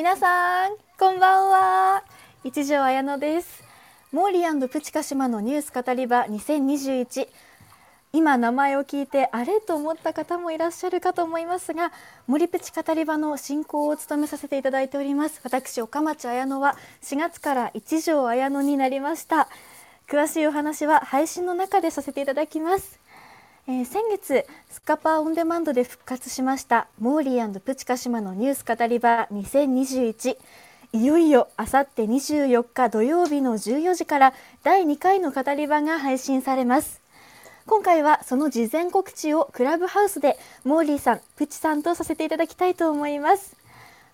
皆さんこんばんは。一条綾乃です。モーリープチカ島のニュース語り場2021今名前を聞いてあれと思った方もいらっしゃるかと思いますが森プチ語り場の進行を務めさせていただいております。私岡町綾乃は4月から一条綾乃になりました。詳しいお話は配信の中でさせていただきます。えー、先月スカパーオンデマンドで復活しましたモーリープチカ島のニュース語り場2021いよいよあさって24日土曜日の14時から第2回の語り場が配信されます。今回はその事前告知をクラブハウスでモーリーさん、プチさんとさせていただきたいと思います。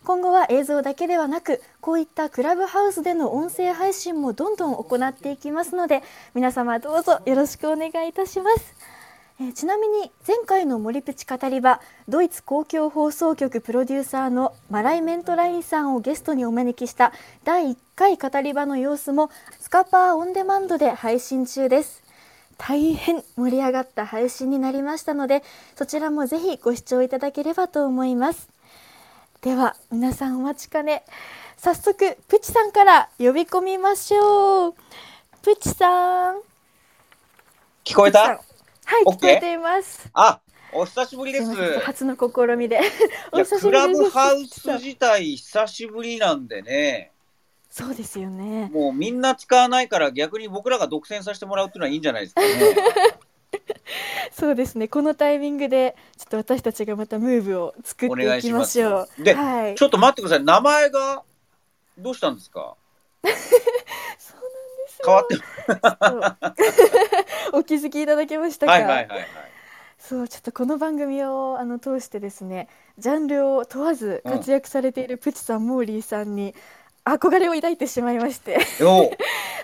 今後は映像だけではなくこういったクラブハウスでの音声配信もどんどん行っていきますので皆様どうぞよろしくお願いいたします。えー、ちなみに前回の森プチ語り場ドイツ公共放送局プロデューサーのマライ・メントラインさんをゲストにお招きした第1回語り場の様子もスカパーオンデマンドで配信中です。大変盛り上がった配信になりましたのでそちらもぜひご視聴いただければと思います。では皆さんお待ちかね。早速プチさんから呼び込みましょう。プチさん。聞こえた？はい聞こえていますあお久しぶりです初の試みで お久しぶりですクラブハウス自体久しぶりなんでねそうですよね。もうみんな使わないから逆に僕らが独占させてもらうっていうのはいいんじゃないですかね。そうですね。このタイミングでちょっと私たちがまたムーブを作っていきましょう。で、はい、ちょっと待ってください。名前がどうしたんですか？変わって お気づきいただけましたか？はいはいはいはい。そうちょっとこの番組をあの通してですねジャンルを問わず活躍されているプチさん、うん、モーリーさんに憧れを抱いてしまいまして。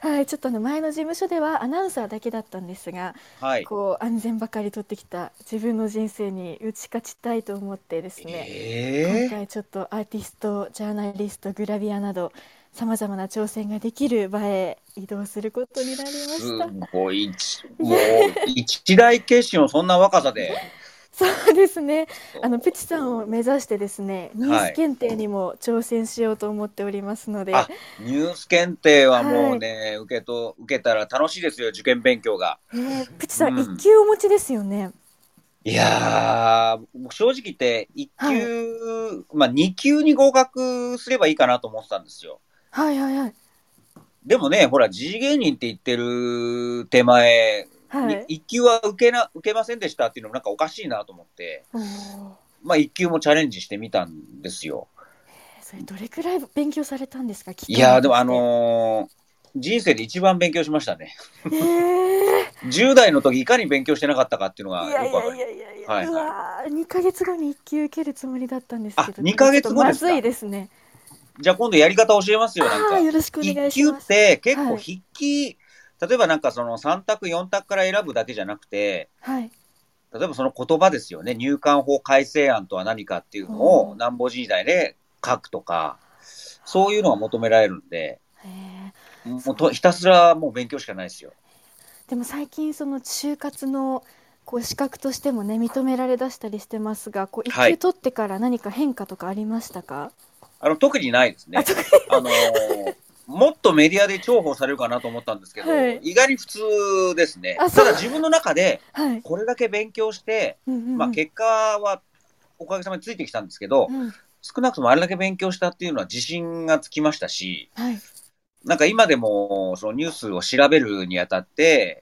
はい、ちょっとあの前の事務所ではアナウンサーだけだったんですが、はい、こう安全ばかり取ってきた自分の人生に打ち勝ちたいと思ってですね、えー、今回ちょっとアーティストジャーナリストグラビアなどさまざまな挑戦ができる場へ移動することになりました。すごいもう一大決心をそんな若さでそうですね。あのプチさんを目指してですね、ニュース検定にも挑戦しようと思っておりますので。ニュース検定はもうね、はい、受けと受けたら楽しいですよ、受験勉強が。えー、プチさん、一、うん、級お持ちですよね。いや正直言って一級、はい、まあ二級に合格すればいいかなと思ってたんですよ。はいはいはい。でもね、ほら、時事芸人って言ってる手前、はい、1級は受けな受けませんでしたっていうのもなんかおかしいなと思って、まあ1級もチャレンジしてみたんですよ。それどれくらい勉強されたんですか？いやでもあのー、人生で一番勉強しましたね。えー、10代の時いかに勉強してなかったかっていうのがよくわかる。いやいやいやいや、はいはい、2か月後に1級受けるつもりだったんですけど、2か月後ですか？まずいですね。じゃあ今度やり方教えますよ、なんか。よろしくお願いします。1級って結構筆記、はい例えばなんかその3択、4択から選ぶだけじゃなくて、はい、例えばその言葉ですよね、入管法改正案とは何かっていうのを南北時代で書くとか、そういうのが求められるんで、もうとひたすらもう勉強しかないですよ。でも最近その就活のこう資格としてもね認められだしたりしてますが、こう一級取ってから何か変化とかありましたか？はい、あの特にないですね。あのーもっとメディアで重宝されるかなと思ったんですけど、はい、意外に普通ですね。ただ自分の中で、これだけ勉強して、はい、まあ結果はおかげさまでついてきたんですけど、うん、少なくともあれだけ勉強したっていうのは自信がつきましたし、はい、なんか今でもそのニュースを調べるにあたって、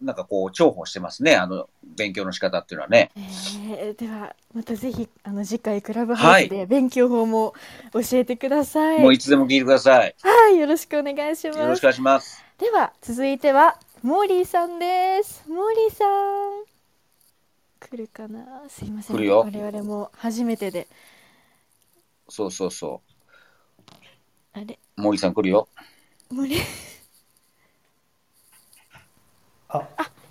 なんかこう重宝してますね、あの勉強の仕方っていうのはね。えー、ではまたぜひあの次回クラブハウスで勉強法も教えてください。はい、もういつでも聞いてください。はい、よろしくお願いします。よろしくお願いします。では続いてはモーリーさんです。モーリーさん来るかな？すいません。来るよ。我々も初めてで。そうそうそう。あれ？モーリーさん来るよ。モーリー。あ、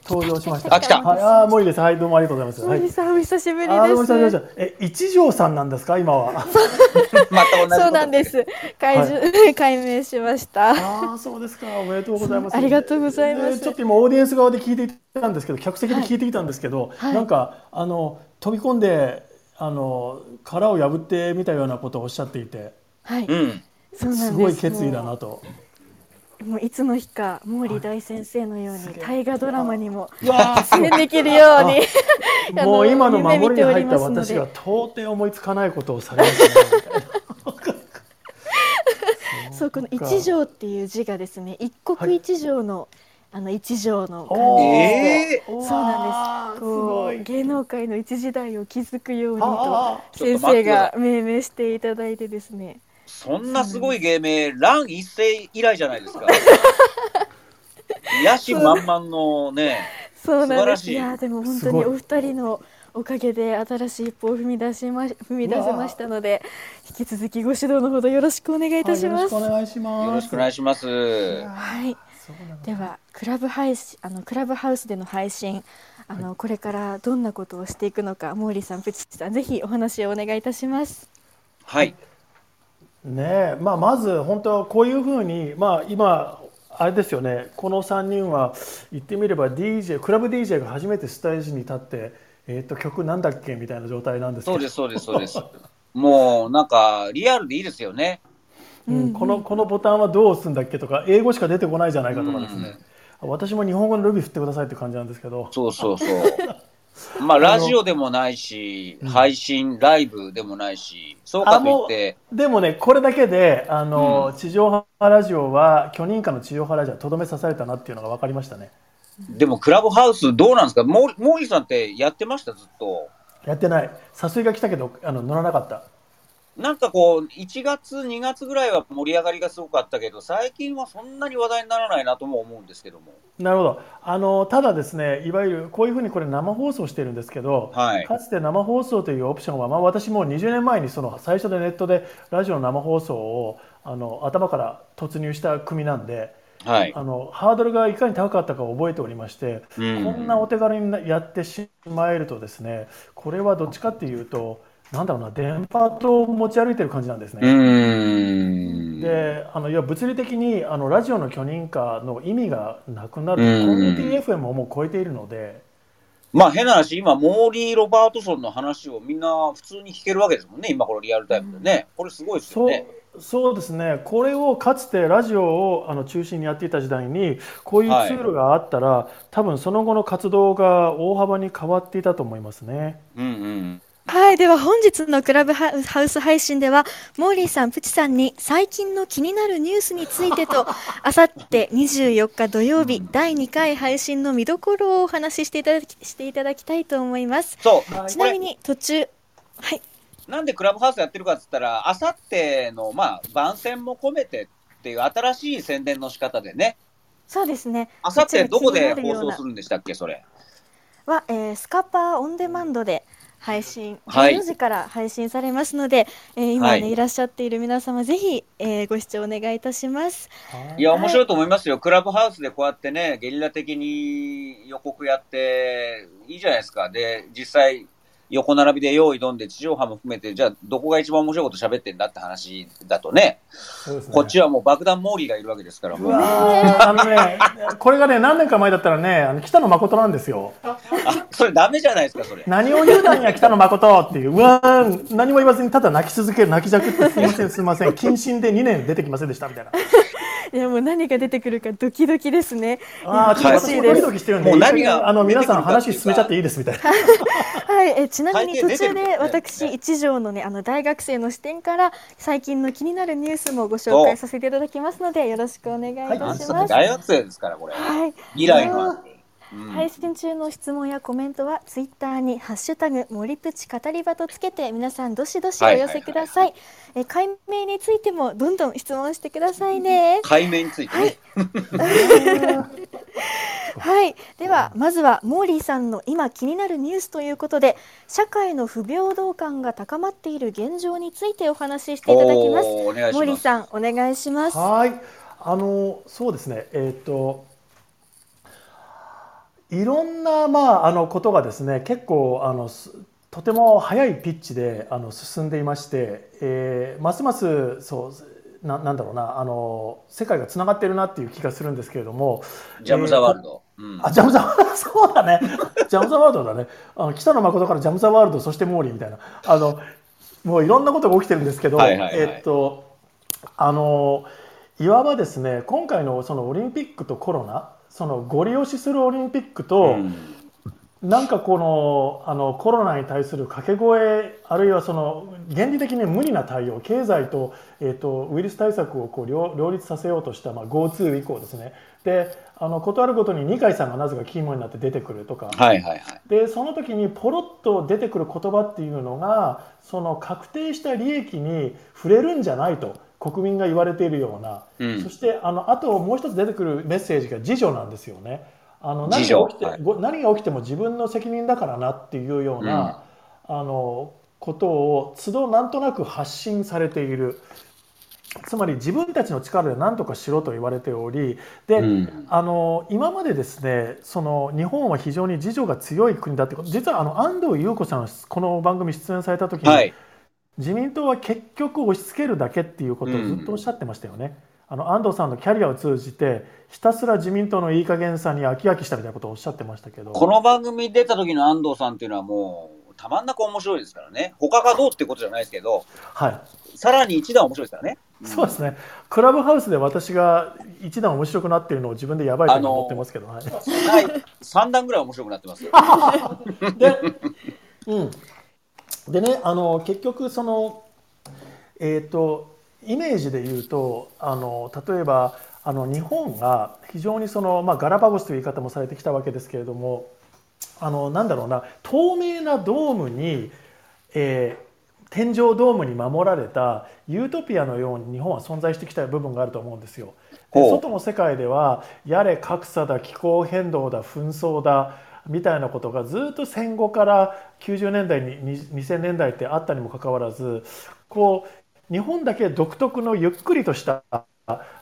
登場しました。あ、来た。はい、あ、もういいです。はい、どうもありがとうございます。森さん、お久しぶりです。あ、どうも久しぶりえ、一条さんなんですか、今は。また同じそうなんです。解除、はい、解明しました。ああ、そうですか。おめでとうございます。ありがとうございます。ちょっと今オーディエンス側で聞いていたんですけど、客席で聞いてきたんですけど、はい、なんかあの飛び込んであの殻を破ってみたようなことをおっしゃっていて。はい、すごい決意だなと。もういつの日か毛利大先生のように大河ドラマにも出演できるように。もう今の守りに入った私は到底思いつかないことをされますねそうこの一条っていう字がですね一国一条の、あの一条の漢字で、そうなんです。こう芸能界の一時代を築くようにと先生が命名していただいてですねそんなすごい芸名乱一世以来じゃないですか。野心満々のねそう。なんです。い。やでも本当にお二人のおかげで新しい一歩を踏み出しま踏み出せましたので引き続きご指導のほどよろしくお願いいたします、よろしくお願いします。よろしくお願いします。はい。ではクラブ配信あのクラブハウスでの配信あの、はい、これからどんなことをしていくのか毛利さんプチさんぜひお話をお願いいたします。はいねまあ、まず本当はこういうふうに、まあ、今あれですよね。この3人は言ってみれば DJ クラブ DJ が初めてステージに立ってえっ、ー、と曲なんだっけ？みたいな状態なんですそうですそうですそうです。もうなんかリアルでいいですよね、うん、このこのボタンはどう押すんだっけとか英語しか出てこないじゃないかとかですね、うん、私も日本語のルビー振ってくださいって感じなんですけど。そうそうそうまあラジオでもないし、配信、ライブでもないし、そうかといって。でもね、これだけで、あの、うん、地上波ラジオは、許認可の地上波ラジオはとどめ刺されたなっていうのが分かりましたね。でもクラブハウスどうなんですか？モーリーさんってやってました？ずっと。やってない。誘いが来たけど、あの乗らなかった。なんかこう、1月、2月ぐらいは盛り上がりがすごかったけど、最近はそんなに話題にならないなとも思うんですけども。なるほど。あの、ただですね、いわゆるこういうふうにこれ生放送してるんですけど、はい、かつて生放送というオプションは、まあ私も20年前にその最初でネットでラジオの生放送をあの頭から突入した組なんで、はい、あのハードルがいかに高かったかを覚えておりまして、うん、こんなお手軽にやってしまえるとですねこれはどっちかっていうとなんだろうな、電波塔を持ち歩いてる感じなんですね。で、あのいや物理的にあのラジオの許認可の意味がなくなる、コミュニティ FM をもう超えているので。まあ変な話、今、モーリー・ロバートソンの話をみんな普通に聞けるわけですもんね、今これリアルタイムでね。これすごいですよね。そうですね、これをかつてラジオをあの中心にやっていた時代に、こういうツールがあったら、はい、多分その後の活動が大幅に変わっていたと思いますね。うんうんはい。では本日のクラブハウス配信では、モーリーさん、プチさんに最近の気になるニュースについてと、あさって24日土曜日、第2回配信の見どころをお話ししていただきしていただきたいと思います。そう。ちなみに途中、はい。なんでクラブハウスやってるかっつったら、あさっての、まあ、番宣も込めてっていう新しい宣伝の仕方でね。そうですね。あさってどこで放送するんでしたっけ、それ。は、えー、スカパーオンデマンドで、配信、14時から配信されますので、えー、今ね、はい、いらっしゃっている皆様、ぜひ、えー、ご視聴お願いいたします。いや、面白いと思いますよ。クラブハウスでこうやってね、ゲリラ的に予告やって、いいじゃないですか。で、実際、横並びで用意どんで地上波も含めて、じゃあどこが一番面白いこと喋ってんだって話だとね、ねこっちはもう爆弾モーリーがいるわけですから。あのね、これがね、何年か前だったらね、あの北野誠なんですよ。あ、それダメじゃないですか、それ。何を言うたんや、北野誠っていう、うわ何も言わずにただ泣き続ける、泣きじゃくってすみません、すみません、謹慎で2年出てきませんでしたみたいな。いやもう何が出てくるかドキドキですね。ああ、ちょっとドキドキしてるんで、もう何があの皆さん話進めちゃっていいですみたいな。はい、えちなみに途中で私一条のねあの大学生の視点から最近の気になるニュースもご紹介させていただきますのでよろしくお願いいたします。大学生ですからこれ。はい。未来の。配信中の質問やコメントはツイッターにハッシュタグ森プチ語り場とつけて皆さんどしどしお寄せください。え解明についてもどんどん質問してくださいね。解明について、ね、はい。はい、ではまずはモーリーさんの今気になるニュースということで社会の不平等感が高まっている現状についてお話ししていただきます。モーリーさんお願いします。はい、あのそうですね。えっ、ー、と。いろんな、まあ、あのことがですね結構あのとても速いピッチであの進んでいまして、えー、ますますそうななんだろうなあの世界がつながってるなっていう気がするんですけれどもジャム・ザ・ワールド、えーうん、あジャム・ザ・ワールド？そうだね。ジャム・ザ・ワールドだね。あの北野誠からジャム・ザ・ワールドそしてモーリーみたいな。あのもういろんなことが起きてるんですけど、はいはいはい、えー、っとあのいわばですね今回のそのオリンピックとコロナそのご利用しするオリンピックと、うん。なんかこのあのコロナに対する掛け声あるいはその原理的に無理な対応経済と,、えーと、ウイルス対策をこう両両立させようとした、まあ、GoTo 以降ですね。であの断るごとに二階さんがなぜかキーマンになって出てくるとか、はいはいはい、でその時にポロッと出てくる言葉っていうのがその確定した利益に触れるんじゃないと国民が言われているような、うん、そしてあのあともう一つ出てくるメッセージが自助なんですよね。あの何が起きて、はい、何が起きても自分の責任だからなっていうような、うん、あのことを都度なんとなく発信されている。つまり自分たちの力で何とかしろと言われておりで、うん、あの今までですねその日本は非常に自助が強い国だってこと実はあの安藤優子さんこの番組出演された時に、はい、自民党は結局押し付けるだけっていうことをずっとおっしゃってましたよね。あの安藤さんのキャリアを通じてひたすら自民党のいい加減さに飽き飽きしたみたいなことをおっしゃってましたけど。この番組出た時の安藤さんっていうのはもうたまんなく面白いですからね。他がどうってことじゃないですけど、はい、さらに一段面白いですからね、うん、そうですね。クラブハウスで私が一段面白くなっているのを自分でやばいと思ってますけど、はい、はい、3段ぐらい面白くなってますよ。で,、うん、でねあの結局そのえっ、ー、とイメージで言うとあの例えばあの日本が非常にその、まあ、ガラパゴスという言い方もされてきたわけですけれどもあのなんだろうな透明なドームに、えー、天井ドームに守られたユートピアのように日本は存在してきた部分があると思うんですよ。で外の世界ではやれ格差だ気候変動だ紛争だみたいなことがずっと戦後から90年代に2000年代ってあったにもかかわらずこう日本だけ独特のゆっくりとした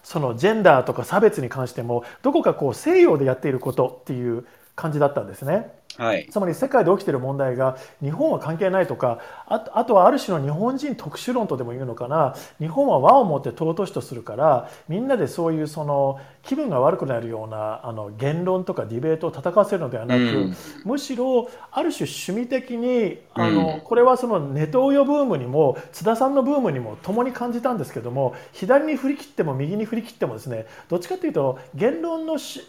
そのジェンダーとか差別に関してもどこかこう西洋でやっていることっていう感じだったんですね。はい、つまり世界で起きている問題が日本は関係ないとかあとはある種の日本人特殊論とでも言うのかな。日本は和をもって尊しとするからみんなでそういうその気分が悪くなるようなあの言論とかディベートを戦わせるのではなく、うん、むしろある種趣味的にあの、うん、これはそのネトウヨブームにも津田さんのブームにも共に感じたんですけども左に振り切っても右に振り切ってもですねどっちかというと言論の趣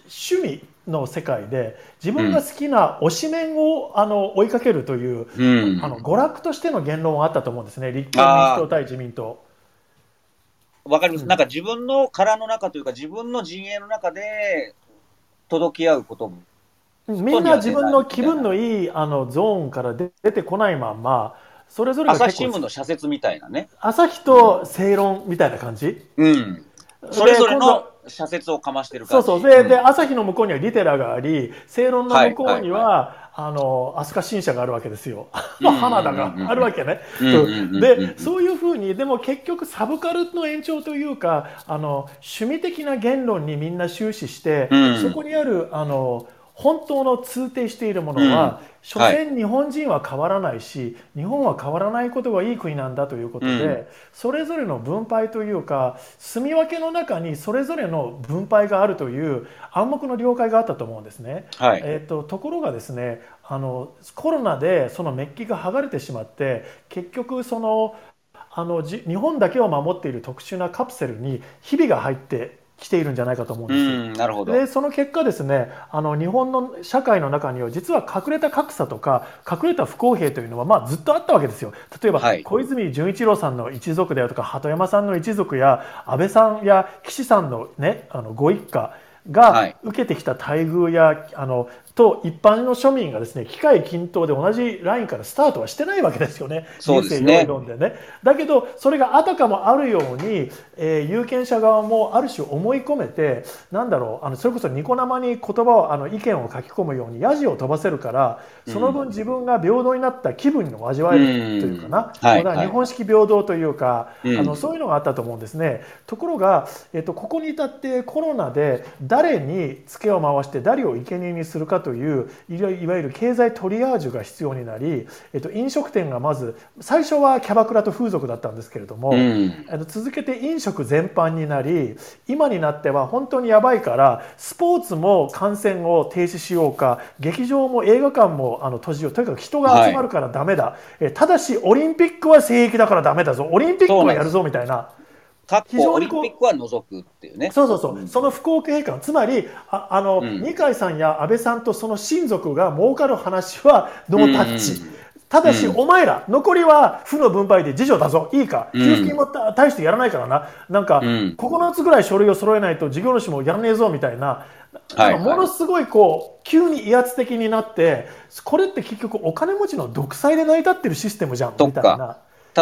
味の世界で自分が好きな推しメンをあの追いかけるという、うん、あの娯楽としての言論はあったと思うんですね。立憲民主党対自民党。わかります、うん、なんか自分の殻の中というか自分の陣営の中で届き合うこともみんな自分の気分のいいあのゾーンから出てこないままそれぞれ朝日新聞の社説みたいなね。朝日と正論みたいな感じ、うん、それぞれの社説をかましてるそうそう。で,、で朝日の向こうにはリテラがあり正論の向こうには、あの飛鳥新社があるわけですよ、花田があるわけね。でそういうふうにでも結局サブカルの延長というかあの趣味的な言論にみんな終始して、うん、そこにあるあの本当の通底しているものは、うん。所詮日本人は変わらないし、日本は変わらないことがいい国なんだということで、うん、それぞれの分配というか住み分けの中にそれぞれの分配があるという暗黙の了解があったと思うんですね。はい、えーと、ところがですねあのコロナでそのメッキが剥がれてしまって結局そのあの日本だけを守っている特殊なカプセルにひびが入って来ているんじゃないかと思うんですうん、なるほど。でその結果ですねあの日本の社会の中には実は隠れた格差とか隠れた不公平というのは、まあ、ずっとあったわけですよ。例えば、はい、小泉純一郎さんの一族であるとか鳩山さんの一族や安倍さんや岸さんの,、ね、あのご一家が受けてきた待遇やあのと一般の庶民がですね機械均等で同じラインからスタートはしてないわけですよね。そうですね。でね。だけどそれがあたかもあるように、えー、有権者側もある種思い込めてなんだろうあのそれこそニコ生に言葉をあの意見を書き込むようにヤジを飛ばせるからその分自分が平等になった気分を味わえるというかな、うん。はい、日本式平等というか、はい、あのそういうのがあったと思うんですね。ところが、えっと、ここに至ってコロナで誰にツケを回して誰を生贄にするかといういわゆる経済トリアージュが必要になり、えっと、飲食店がまず最初はキャバクラと風俗だったんですけれども、うん、続けて飲食全般になり今になっては本当にやばいからスポーツも観戦を停止しようか劇場も映画館もあの閉じようとにかく人が集まるからダメだ、はい、ただしオリンピックは聖域だからダメだぞ。オリンピックはやるぞみたいな。非常にこうオリンピックは除くっていうね。そうそうそう、うん、その不公平感、つまり、ああの、うん、二階さんや安倍さんとその親族が儲かる話はノータッチ。うん。ただし、お前ら、残りは負の分配で次女だぞ、いいか、給付金も大してやらないからな、なんか、9つぐらい書類を揃えないと事業主もやらねえぞみたいな、はいものすごいこう急に威圧的になってこれって結局お金持ちの独裁で成り立ってるシステムじゃん。みたいな。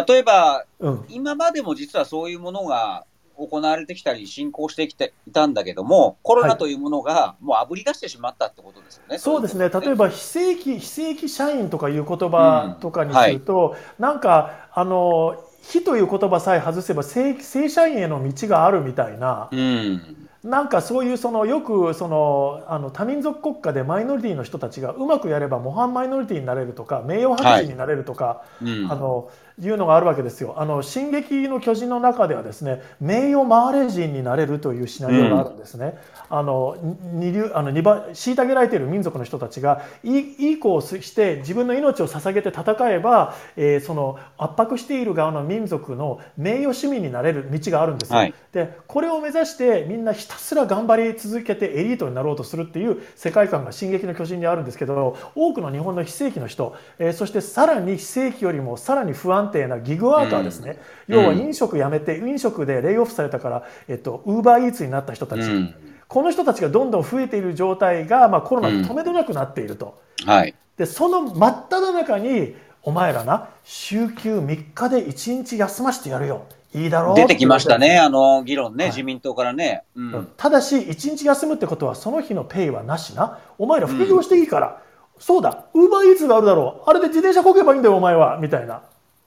例えば、うん、今までも実はそういうものが行われてきたり進行してきていたんだけどもコロナというものがもうあぶり出してしまったってことですよね。はい、そうですね。例えば非正規非正規社員とかいう言葉とかにすると、うんはい、なんかあの非という言葉さえ外せば正正社員への道があるみたいな。うん。なんかそういうそのよくそのあの多民族国家でマイノリティの人たちがうまくやれば模範マイノリティになれるとか名誉博士になれるとか、はいうん、あのいうのがあるわけですよ。あの進撃の巨人の中ではですね名誉マーレ人になれるというシナリオがあるんですね。うん、あの二流あの二番虐げられている民族の人たちがいいいい子をして自分の命を捧げて戦えば、えー、その圧迫している側の民族の名誉市民になれる道があるんですよ。はい、でこれを目指してみんなひたすら頑張り続けてエリートになろうとするっていう世界観が進撃の巨人にあるんですけど多くの日本の非正規の人、えー、そしてさらに非正規よりもさらに不安定なギグワーカーですね、うん、要は飲食辞めて、飲食でレイオフされたから、えっと、ウーバーイーツになった人たち、うん、この人たちがどんどん増えている状態が、まあ、コロナで止めどなくなっていると、うん、はい、でその真っ只中にお前らな週休3日で1日休ませてやるよ。いいだろう。出てきましたね、あの議論ね、はい、自民党からね、うん、ただし、1日休むってことは、その日のペイはなしな、お前ら副業していいから、そうだ、ウーバーイーツがあるだろう、あれで自転車こげばいいんだよ、お前は、みたいな。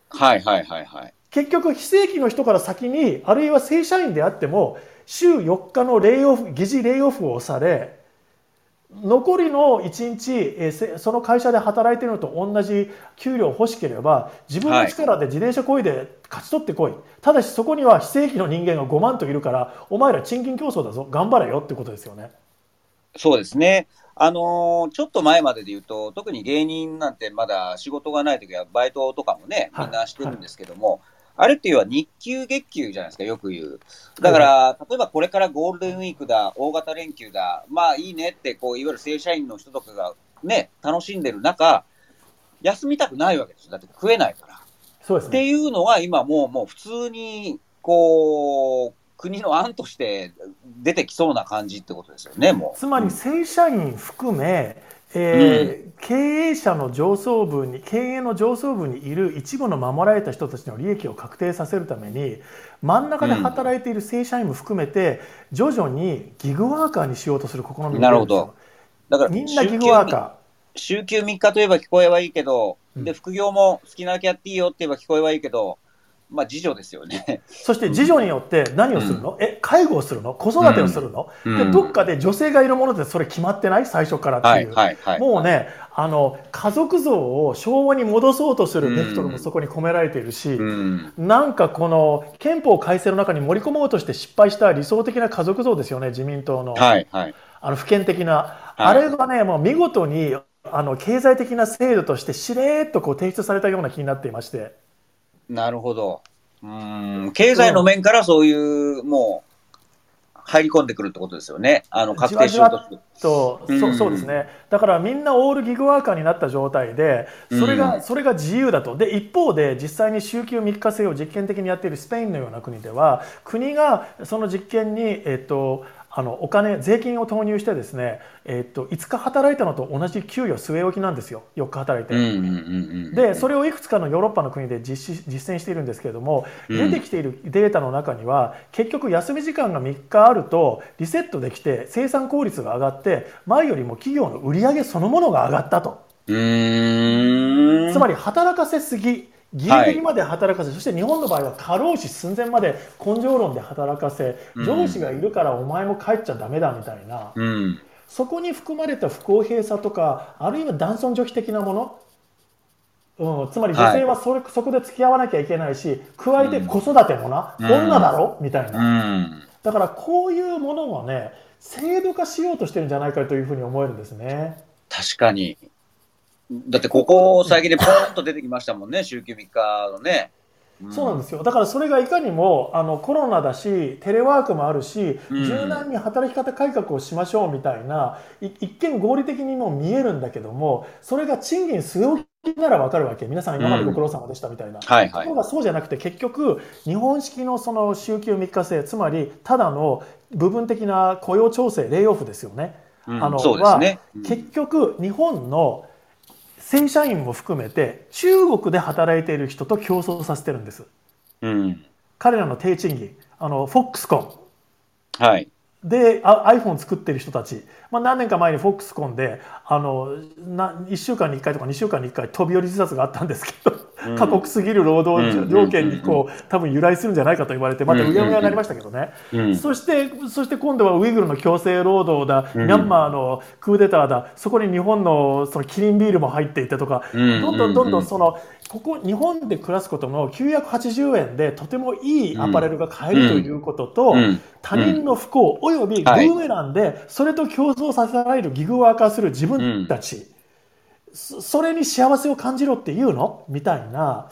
はいはいはいはい。結局、非正規の人から先に、あるいは正社員であっても、週4日のレイオフ、疑似レイオフを押され、残りの1日、えー、その会社で働いてるのと同じ給料欲しければ自分の力で自転車こいで勝ち取ってこい、はい、ただしそこには非正規の人間が5万といるからお前ら賃金競争だぞ頑張れよってことですよね。そうですねあのー、ちょっと前までで言うと、特に芸人なんてまだ仕事がないときは、バイトとかもね、みんなしてるんですけども、はいはい、あれっていうのは日給月給じゃないですか、よく言う。だから、例えばこれからゴールデンウィークだ、大型連休だ、まあいいねって、こう、いわゆる正社員の人とかがね、楽しんでる中、休みたくないわけですよ。だって食えないから。そうですね。っていうのは今もう、もう普通に、こう、国の案として出てきそうな感じってことですよね、もう。つまり正社員含め、えー、うん、経営者の上層部に経営の上層部にいる一部の守られた人たちの利益を確定させるために真ん中で働いている正社員も含めて、うん、徐々にギグワーカーにしようとする試みなるほど。だからみんなギグワーカー。週休3日といえば聞こえはいいけど、うん、で副業も好きなだけやっていいよって言えば聞こえはいいけどまあ、次女ですよね。そして次女によって何をするの、うん、え、介護をするの？子育てをするの、うん、でどっかで女性がいるものでそれ決まってない？最初からっていう。はいはいはい、もうね、あの、家族像を昭和に戻そうとするベクトルもそこに込められているし、うん、なんかこの憲法改正の中に盛り込もうとして失敗した理想的な家族像ですよね、自民党の。はいはい、あの、普遍的な。はい、あれがね、もう見事に、あの、経済的な制度としてしれーっとこう提出されたような気になっていまして。なるほど。うん。経済の面からそういう、もう、入り込んでくるってことですよね、あの確定しようとすると、うん、そうそうですね、だからみんなオールギグワーカーになった状態で、それがうん、それが自由だと、で一方で、実際に週休3日制を実験的にやっているスペインのような国では、国がその実験に、えっと、あのお金税金を投入してですね、えっと5日働いたのと同じ給与据え置きなんですよ。4日働いて、でそれをいくつかのヨーロッパの国で実施実践しているんですけれども、出てきているデータの中には結局休み時間が3日あるとリセットできて生産効率が上がって前よりも企業の売り上げそのものが上がったと。つまり働かせすぎギリギリまで働かせ、はい、そして日本の場合は過労死寸前まで根性論で働かせ、上司がいるからお前も帰っちゃだめだみたいな、うん、そこに含まれた不公平さとかあるいは男尊女卑的なもの。うん、つまり女性はそれ、はい、そこで付き合わなきゃいけないし加えて子育てもな、うん、女だろ？みたいな、うん、だからこういうものもね制度化しようとしてるんじゃないかというふうに思えるんですね。確かにだってここ最近でポーンと出てきましたもんね、週休3日のね。そうなんですよ。だからそれがいかにもあのコロナだしテレワークもあるし、柔軟に働き方改革をしましょうみたいな一見合理的にも見えるんだけどもそれが賃金据え置きなら分かるわけ。皆さん今までご苦労様でしたみたいな、はいはい、ところがそうじゃなくて結局日本式のその週休3日制つまりただの部分的な雇用調整レイオフですよね。うん、あの、は、ね。うん、結局日本の正社員も含めて中国で働いている人と競争させてるんです。うん、彼らの低賃金、あのフォックスコン、はい、で iPhone 作ってる人たち、まあ、何年か前にフォックスコンであのな1週間に1回とか2週間に1回飛び降り自殺があったんですけど過酷すぎる労働条件にこう多分由来するんじゃないかと言われてまたうやむやになりましたけどね、そしてそして今度はウイグルの強制労働だ、ミャンマーのクーデターだそこに日本のそのキリンビールも入っていてとか、どんどんどんどんそのここ日本で暮らすことの980円でとてもいいアパレルが買えるということと、他人の不幸およびブーメランでそれと競争させられるギグワーカーする自分たち。それに幸せを感じろって言うの？みたいな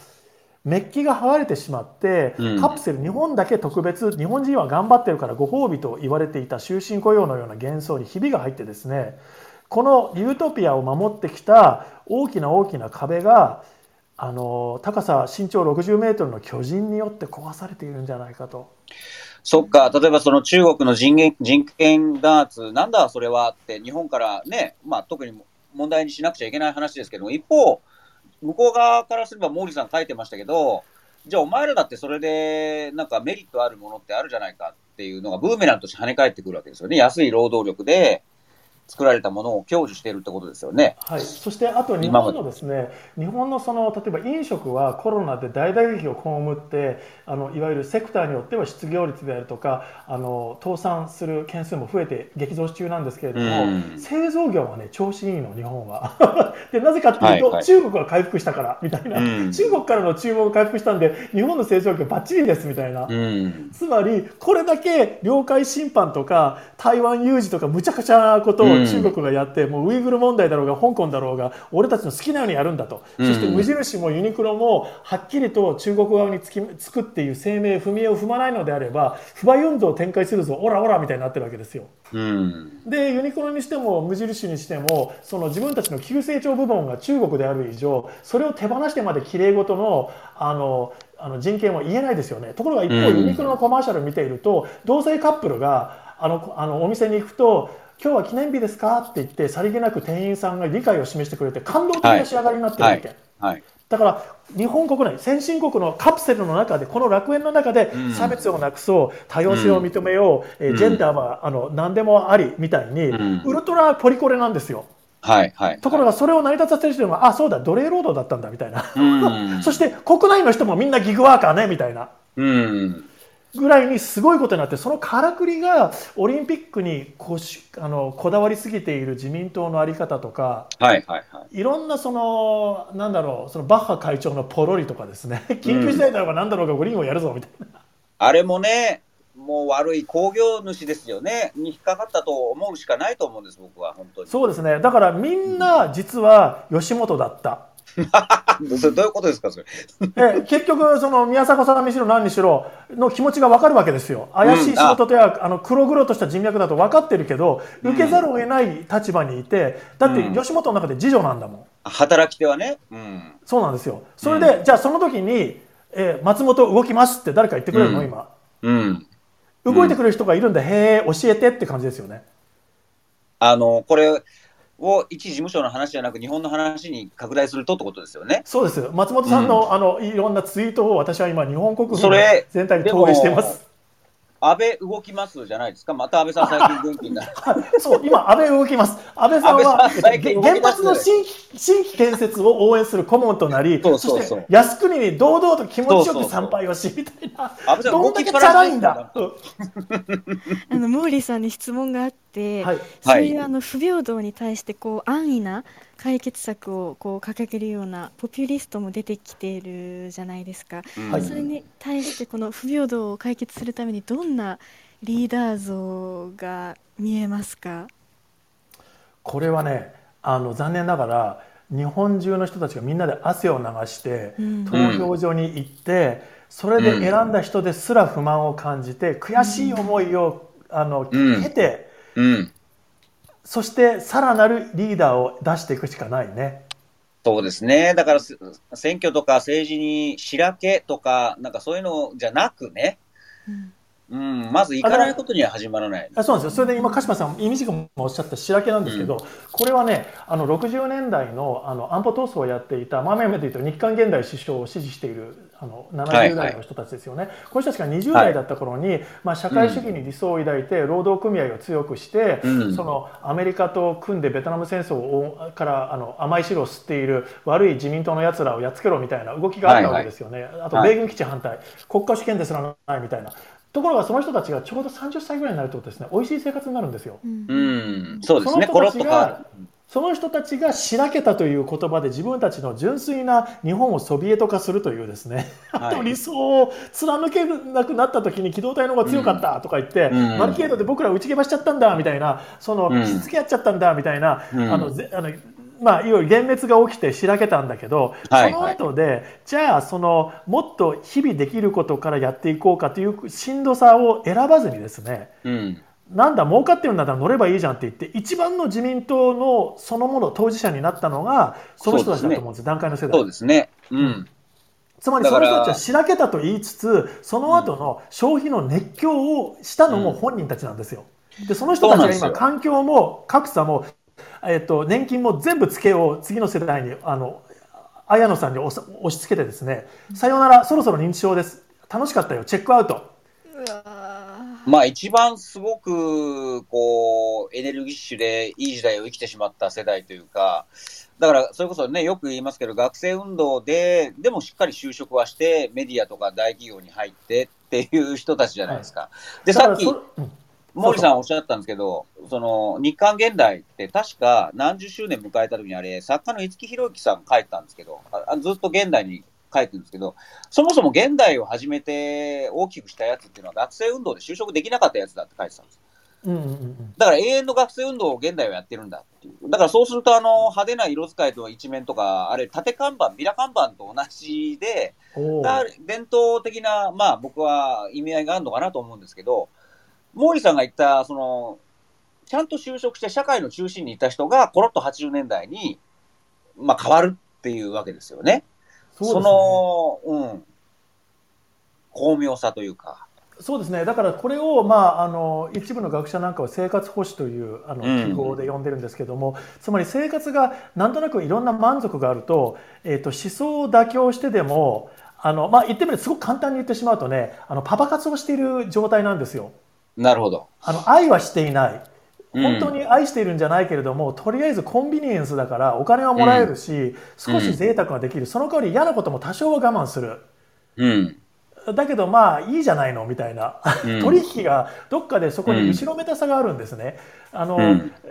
メッキが剥がれてしまって、うん、カプセル日本だけ特別日本人は頑張ってるからご褒美と言われていた終身雇用のような幻想にひびが入ってですねこのユートピアを守ってきた大きな大きな壁があの高さ身長60メートルの巨人によって壊されているんじゃないかと。そっか、例えばその中国の人人権弾圧、なんだそれはって日本からね、まあ特に問題にしなくちゃいけない話ですけども、一方、向こう側からすれば毛利さん書いてましたけど、じゃあお前らだってそれでなんかメリットあるものってあるじゃないかっていうのがブーメランとして跳ね返ってくるわけですよね。安い労働力で、作られたものを享受しているってことですよね。はい。そしてあと日本のですね、日本のその例えば飲食はコロナで大打撃を被って、あのいわゆるセクターによっては失業率であるとか、あの倒産する件数も増えて激増中なんですけれども、うん、製造業はね調子いいの日本は。でなぜかっていうと、はいはい、中国は回復したからみたいな、うん、中国からの注文が回復したんで日本の製造業バッチリですみたいな。うん、つまりこれだけ領海侵犯とか台湾有事とかむちゃくちゃなことを中国がやって、もうウイグル問題だろうが香港だろうが俺たちの好きなようにやるんだと、そして無印もユニクロもはっきりと中国側につきつくっていう声明踏み絵を踏まないのであれば不買運動を展開するぞオラオラみたいになってるわけですよ。うん、でユニクロにしても無印にしてもその自分たちの急成長部門が中国である以上それを手放してまできれいごとのあのあの人権は言えないですよね。ところが一方、ユニクロのコマーシャルを見ていると同性カップルがあのあのお店に行くと今日は記念日ですか?」って言ってさりげなく店員さんが理解を示してくれて感動的な仕上がりになってるわけ、はい。はい、だから日本国内先進国のカプセルの中でこの楽園の中で差別をなくそう、多様性を認めよう、うん、ジェンダーはあの何でもありみたいに、うん、ウルトラポリコレなんですよ。はいはい、ところがそれを成り立たせる人はあそうだ奴隷労働だったんだみたいな、そして国内の人もみんなギグワーカーねみたいな。うんぐらいにすごいことになってそのからくりがオリンピックにこしあのこだわりすぎている自民党の在り方とか、はいはいはい、いろんなそのなんだろうそのバッハ会長のポロリとかですね。緊急事態だろうが何だろうがグリーンをやるぞみたいな、あれもねもう悪い工業主ですよね。に引っかかったと思うしかないと思うんです僕は本当に。そうですね。だからみんな実は吉本だった、どういうことですか、それ？え結局、その宮迫さんにしろ何にしろの気持ちが分かるわけですよ。怪しい仕事とや、うん、あの黒々とした人脈だと分かってるけど、受けざるを得ない立場にいて、だって吉本の中で次女なんだもん。働き手はね。うん、そうなんですよ。それで、うん、じゃあその時に、えー、松本動きますって誰か言ってくれるの、今。うん。動いてくれる人がいるんで、へえ、教えてって感じですよね。あの、これ、を一事務所の話じゃなく日本の話に拡大するとってことですよね。そうです。松本さんの、うん、あのいろんなツイートを私は今日本国民全体に投影しています。安倍動きますじゃないですか、また安倍さん、最近元気になる。そう、今、安倍動きます、安倍さんは原発の新新規建設を応援する顧問となり、そうそうそう。靖国に堂々と気持ちよく参拝をしみたいな、安倍さんどんだけチャラいんだ。あの毛利さんに質問があって、はい、そういうあの不平等に対してこう安易な解決策をこう掲げるようなポピュリストも出てきているじゃないですか、うん、それに対してこの不平等を解決するためにどんなリーダー像が見えますか？これはねあの残念ながら日本中の人たちがみんなで汗を流して投票所に行って、それで選んだ人ですら不満を感じて悔しい思いをあの経て、そしてさらなるリーダーを出していくしかないね。そうですね。だから、選挙とか政治にしらけとか、なんかそういうのじゃなくね、うんうん、まず行かないことには始まらない。あそうなんですよ。それで今、鹿島さん、意味もおっしゃった白毛なんですけど、うん、これはね、あの60年代のあの安保闘争をやっていた、まあ、で言うと日韓現代首相を支持しているあの70代の人たちですよね、はいはい、この人たちが20代だった頃に、はい、まあ、社会主義に理想を抱いて、労働組合を強くして、うん、そのアメリカと組んでベトナム戦争をからあの甘い汁を吸っている悪い自民党のやつらをやっつけろみたいな動きがあったわけですよね。はいはい、あと米軍基地反対、国家主権ですらないみたいな。ところがその人たちがちょうど30歳ぐらいになるとですね。美味しい生活になるんですよ。うん、そうですね。その人たちがその人たちがしらけたという言葉で自分たちの純粋な日本をソビエト化するというですね、はい、あと理想を貫けなくなった時に機動隊の方が強かったとか言って、うん、バリケードで僕ら打ち消しちゃったんだみたいなその、しつけやっちゃったんだみたいな、うん、あのあのまあ、いわゆる幻滅が起きてしらけたんだけど、はい、その後で、はい、じゃあそのもっと日々できることからやっていこうかというしんどさを選ばずにですね、うん、なんだ儲かってるんだったら乗ればいいじゃんって言って一番の自民党のそのもの当事者になったのがその人たちだと思うんです、ね、段階の世代。そうですね、うん、つまりその人たちはしらけたと言いつつその後の消費の熱狂をしたのも本人たちなんですよ。でその人たちが今環境も格差もえっと、年金も全部つけよう次の世代にあの綾野さんに押し付けてですねさようならそろそろ認知症です。楽しかったよ。チェックアウト。まあ一番すごくこうエネルギッシュでいい時代を生きてしまった世代というかだからそれこそねよく言いますけど学生運動ででもしっかり就職はしてメディアとか大企業に入ってっていう人たちじゃないですか。はい、でさっき、うん毛利さんおっしゃったんですけど、その日韓現代って確か何十周年迎えた時にあれ、作家の五木ひろゆきさん書いてたんですけど、あずっと現代に書いてるんですけど、そもそも現代を始めて大きくしたやつっていうのは学生運動で就職できなかったやつだって書いてたんです。うんうんうん、だから永遠の学生運動を現代はやってるんだっていう。だからそうするとあの派手な色使いと一面とか、あれ縦看板、ビラ看板と同じで、伝統的な、まあ僕は意味合いがあるのかなと思うんですけど、毛利さんが言った、その、ちゃんと就職して社会の中心にいた人が、コロッと80年代に、まあ、変わるっていうわけですよね。そ、ね、の、うん、巧妙さというか。そうですね。だからこれを、まあ、あの、一部の学者なんかは生活保守という、あの、記号で呼んでるんですけども、うん、つまり生活がなんとなくいろんな満足があると、えっ、ー、と、思想を妥協してでも、あの、まあ、言ってみればすごく簡単に言ってしまうとね、あの、パパ活をしている状態なんですよ。なるほど。あの、愛はしていない。本当に愛しているんじゃないけれども、うん、とりあえずコンビニエンスだからお金はもらえるし、うん、少し贅沢ができる。その代わり嫌なことも多少は我慢する。うん。だけどまあいいじゃないのみたいな、うん、取引がどっかでそこに後ろめたさがあるんですね。うん、あの、う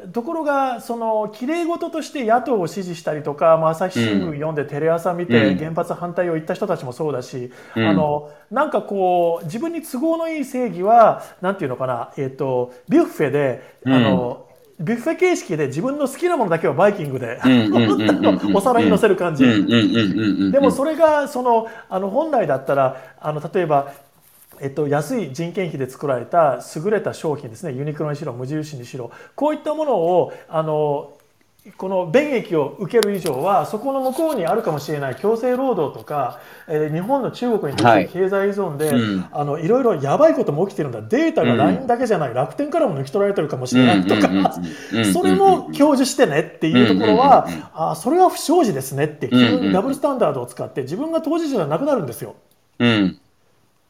ん、ところがその綺麗事として野党を支持したりとか、まあ、朝日新聞読んでテレ朝見て原発反対を言った人たちもそうだし、あのなんかこう自分に都合のいい正義はなんていうのかな、えっ、ー、とビュッフェであの、ビュッフェ形式で自分の好きなものだけはバイキングでお皿に乗せる感じ。でもそれがそのあの本来だったらあの例えばえっと、安い人件費で作られた優れた商品ですね。ユニクロにしろ無印にしろ。こういったものをあのこの便益を受ける以上はそこの向こうにあるかもしれない強制労働とか、えー、日本の中国に対する経済依存で、はいうん、あのいろいろやばいことも起きてるんだ。データが LINE だけじゃない、うん、楽天からも抜き取られてるかもしれないとか、それも享受してねっていうところは、あそれは不祥事ですねって急にダブルスタンダードを使って自分が当事者じゃなくなるんですよ。うん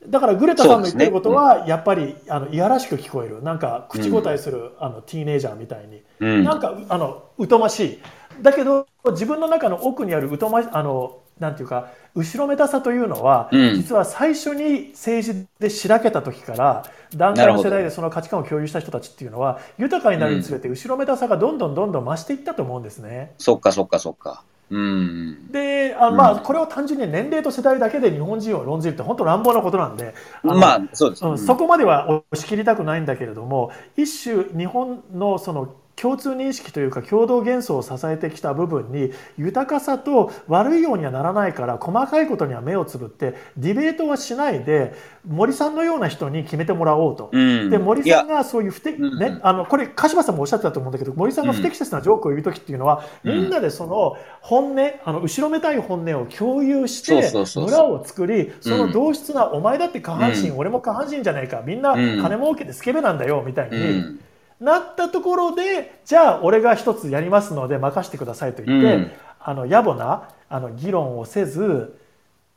だからグレタさんの言ってることは、やっぱりあのいやらしく聞こえる。なんか口答えする、あのティーネイジャーみたいに、うん、なんかあの疎ましい。だけど自分の中の奥にある疎まあのなんていうか後ろめたさというのは、うん、実は最初に政治でしらけた時から段階の世代でその価値観を共有した人たちっていうのは豊かになるにつれて後ろめたさがどんどんどんどん増していったと思うんですね。そっかそっかそっか。うん、であまあ、これを単純に年齢と世代だけで日本人を論じるって本当乱暴なことなんでまあそうです、うん、そこまでは押し切りたくないんだけれども一種日本のその共通認識というか共同幻想を支えてきた部分に豊かさと悪いようにはならないから細かいことには目をつぶってディベートはしないで森さんのような人に決めてもらおうと。うん、で森さんがそういう不適、ね、あのこれ鹿島さんもおっしゃってたと思うんだけど森さんが不適切なジョークを言う時っていうのは、うん、みんなでその本音あの後ろめたい本音を共有して村を作りその同質な、お前だって下半身、俺も下半身じゃないかみんな金儲けでスケベなんだよみたいに。なったところでじゃあ俺が一つやりますので任せてくださいと言って、うん、あの野暮なあの議論をせず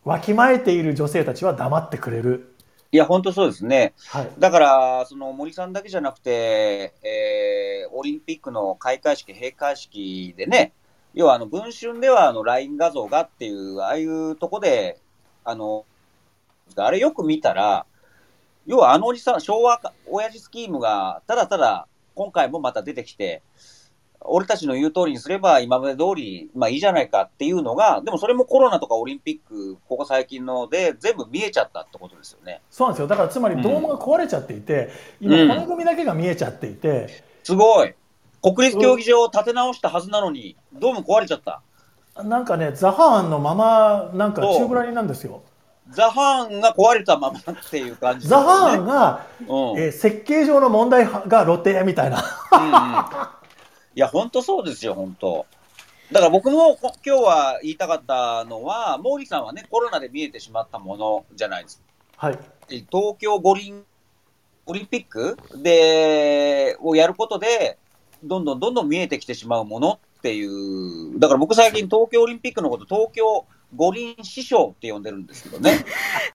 わきまえている女性たちは黙ってくれる。いや、本当そうですね。はい、だから、その森さんだけじゃなくて、えー、オリンピックの開会式、閉会式でね、要はあの文春ではあの LINE 画像がっていう、ああいうとこで、あの、あれよく見たら、要はあのおじさん、昭和親父スキームが、ただただ今回もまた出てきて、俺たちの言う通りにすれば今まで通り、まあいいじゃないかっていうのが、でもそれもコロナとかオリンピック、ここ最近ので全部見えちゃったってことですよね。そうなんですよ。だからつまりドームが壊れちゃっていて、うん、今骨組みだけが見えちゃっていて。うん、すごい。国立競技場を建て直したはずなのに、ドーム壊れちゃった。なんかね、ザハーンのまま、なんか中ぐらいなんですよ。ザハーンが壊れたままっていう感じ、ね、ザハーンが、うん、えー、設計上の問題が露呈みたいな。うんうん、いや、本当そうですよ、本当。だから僕も今日は言いたかったのは、毛利さんはね、コロナで見えてしまったものじゃないですか。はい。東京五輪、オリンピック？で、をやることで、どんどんどんどん見えてきてしまうものっていう、だから僕最近東京オリンピックのこと、東京五輪師匠って呼んでるんですけどね。